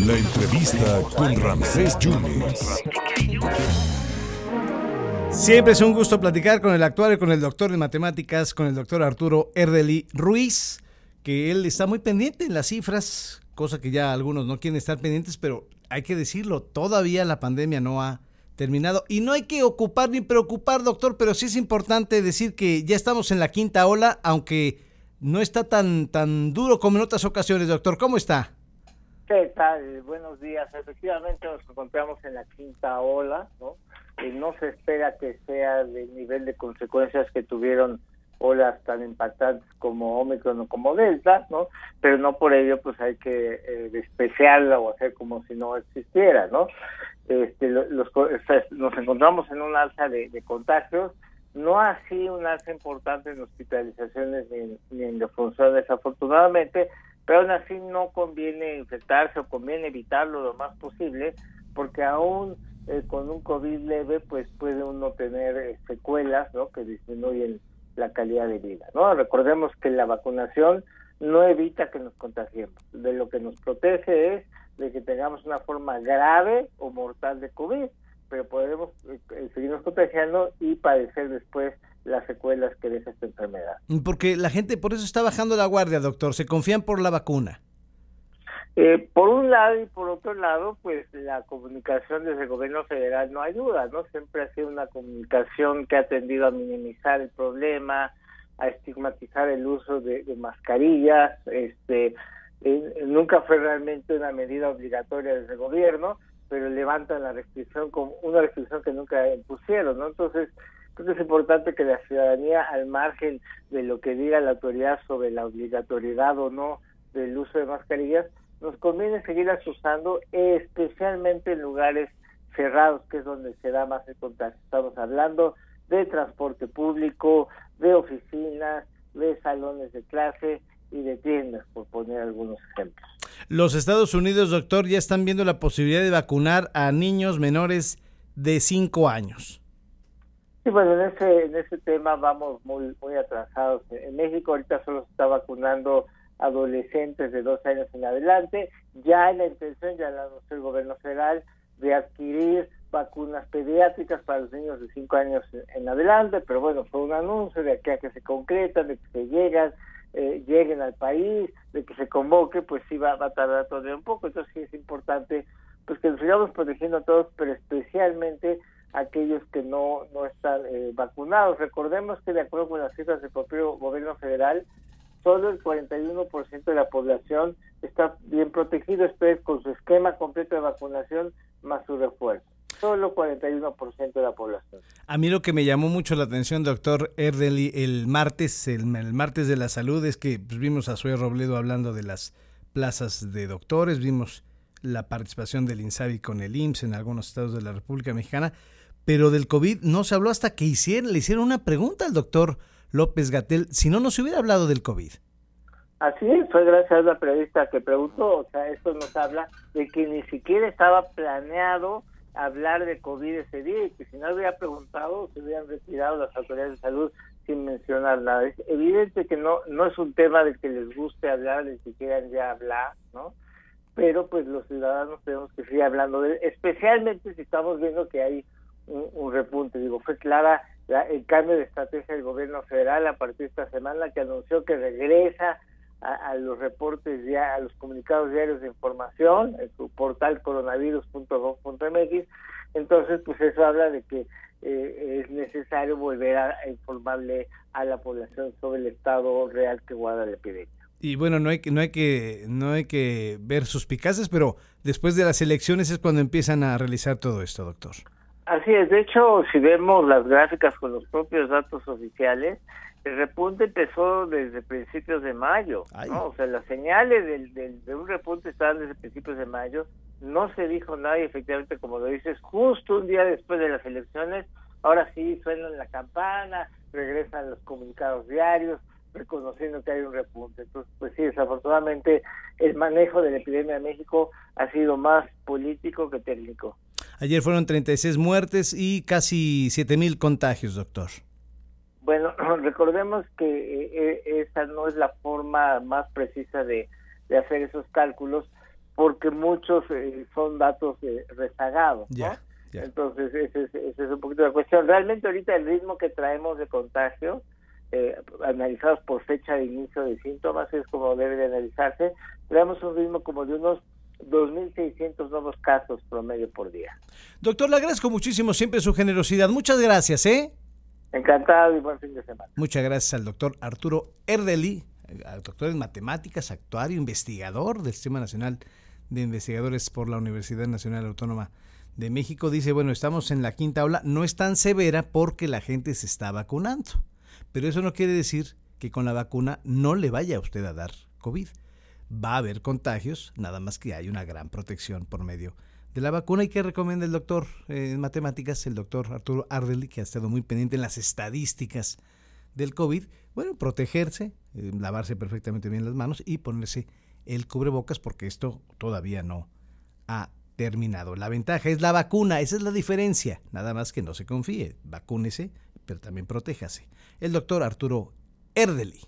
La entrevista con Ramsés Yunes. Siempre es un gusto platicar con el actuario, con el doctor de matemáticas, con el doctor Arturo Erdeli Ruiz, que él está muy pendiente en las cifras, cosa que ya algunos no quieren estar pendientes, pero hay que decirlo, todavía la pandemia no ha terminado y no hay que ocupar ni preocupar, doctor, pero sí es importante decir que ya estamos en la quinta ola, aunque no está tan tan duro como en otras ocasiones, doctor. ¿Cómo está? ¿Qué tal? Buenos días. Efectivamente nos encontramos en la quinta ola, ¿no? Y no se espera que sea del nivel de consecuencias que tuvieron olas tan impactantes como Omicron o como Delta, ¿no? Pero no por ello pues hay que eh, despreciarla o hacer como si no existiera, ¿no? Este, los, nos encontramos en un alza de, contagios, no así un alza importante en hospitalizaciones ni, ni en defunciones afortunadamente, pero aún así no conviene infectarse o conviene evitarlo lo más posible, porque aún eh, con un COVID leve, pues puede uno tener eh, secuelas, ¿no? Que disminuyen la calidad de vida, ¿no? Recordemos que la vacunación no evita que nos contagiemos, de lo que nos protege es de que tengamos una forma grave o mortal de COVID, pero podemos eh, seguirnos contagiando y padecer después las secuelas que deja esta enfermedad. Porque la gente por eso está bajando la guardia, doctor, se confían por la vacuna. Eh, por un lado y por otro lado, pues la comunicación desde el gobierno federal no ayuda, ¿no? Siempre ha sido una comunicación que ha tendido a minimizar el problema, a estigmatizar el uso de, mascarillas, este, eh, nunca fue realmente una medida obligatoria desde el gobierno, pero levantan la restricción como una restricción que nunca impusieron, ¿no? Entonces, Creo que es importante que la ciudadanía, al margen de lo que diga la autoridad sobre la obligatoriedad o no del uso de mascarillas, nos conviene seguirlas usando, especialmente en lugares cerrados, que es donde se da más el contagio. Estamos hablando de transporte público, de oficinas, de salones de clase y de tiendas, por poner algunos ejemplos. Los Estados Unidos, doctor, ya están viendo la posibilidad de vacunar a niños menores de 5 años. Sí, bueno, en ese, en ese tema vamos muy, muy atrasados. En México ahorita solo se está vacunando adolescentes de dos años en adelante. Ya la intención, ya la anunció el gobierno federal, de adquirir vacunas pediátricas para los niños de cinco años en adelante, pero bueno, fue un anuncio de que a que se concretan, de que se llegan, eh, lleguen al país, de que se convoque, pues sí va, a tardar todavía un poco, entonces sí es importante pues que nos sigamos protegiendo a todos, pero especialmente aquellos que no, no están eh, vacunados. Recordemos que de acuerdo con las cifras del propio gobierno federal, solo el 41% de la población está bien protegido, esto es con su esquema completo de vacunación más su refuerzo. Solo 41% de la población. A mí lo que me llamó mucho la atención, doctor Erdeli, el martes, el, martes de la salud, es que pues, vimos a Sue Robledo hablando de las plazas de doctores, vimos la participación del INSABI con el IMSS en algunos estados de la República Mexicana, pero del COVID no se habló hasta que hicieron, le hicieron una pregunta al doctor López Gatel, si no, no se hubiera hablado del COVID. Así es, fue gracias a la periodista que preguntó, o sea, esto nos habla de que ni siquiera estaba planeado hablar de COVID ese día y que si no hubiera preguntado se hubieran retirado las autoridades de salud sin mencionar nada. Es evidente que no no es un tema del que les guste hablar, ni siquiera ya hablar, ¿no? Pero pues los ciudadanos tenemos que seguir hablando de especialmente si estamos viendo que hay un, repunte. Digo, fue clara el cambio de estrategia del gobierno federal a partir de esta semana que anunció que regresa a, los reportes ya a los comunicados diarios de información en su portal coronavirus.gov.mx entonces pues eso habla de que eh, es necesario volver a, informarle a la población sobre el estado real que guarda la epidemia. Y bueno no hay que no hay que no hay que ver suspicaces pero después de las elecciones es cuando empiezan a realizar todo esto doctor. Así es, de hecho, si vemos las gráficas con los propios datos oficiales, el repunte empezó desde principios de mayo, ¿no? O sea, las señales del, de un repunte estaban desde principios de mayo, no se dijo nada y efectivamente, como lo dices, justo un día después de las elecciones, ahora sí suenan la campana, regresan los comunicados diarios, reconociendo que hay un repunte. Entonces, pues sí, desafortunadamente el manejo de la epidemia en México ha sido más político que técnico. Ayer fueron 36 muertes y casi 7 mil contagios, doctor. Bueno, recordemos que eh, eh, esa no es la forma más precisa de, de hacer esos cálculos porque muchos eh, son datos eh, rezagados. ¿no? Entonces, esa es, es un poquito la cuestión. Realmente ahorita el ritmo que traemos de contagio, eh, analizados por fecha de inicio de síntomas, es como debe de analizarse. Traemos un ritmo como de unos 2.600 nuevos casos promedio por día. Doctor, le agradezco muchísimo siempre su generosidad. Muchas gracias, ¿eh? Encantado y buen fin de semana. Muchas gracias al doctor Arturo Erdeli, doctor en matemáticas, actuario, investigador del Sistema Nacional de Investigadores por la Universidad Nacional Autónoma de México. Dice, bueno, estamos en la quinta ola, no es tan severa porque la gente se está vacunando. Pero eso no quiere decir que con la vacuna no le vaya a usted a dar COVID. Va a haber contagios, nada más que hay una gran protección por medio de la vacuna y que recomienda el doctor eh, en matemáticas, el doctor Arturo Ardeli, que ha estado muy pendiente en las estadísticas del COVID. Bueno, protegerse, eh, lavarse perfectamente bien las manos y ponerse el cubrebocas porque esto todavía no ha terminado. La ventaja es la vacuna, esa es la diferencia. Nada más que no se confíe, vacúnese, pero también protéjase. El doctor Arturo Erdeli.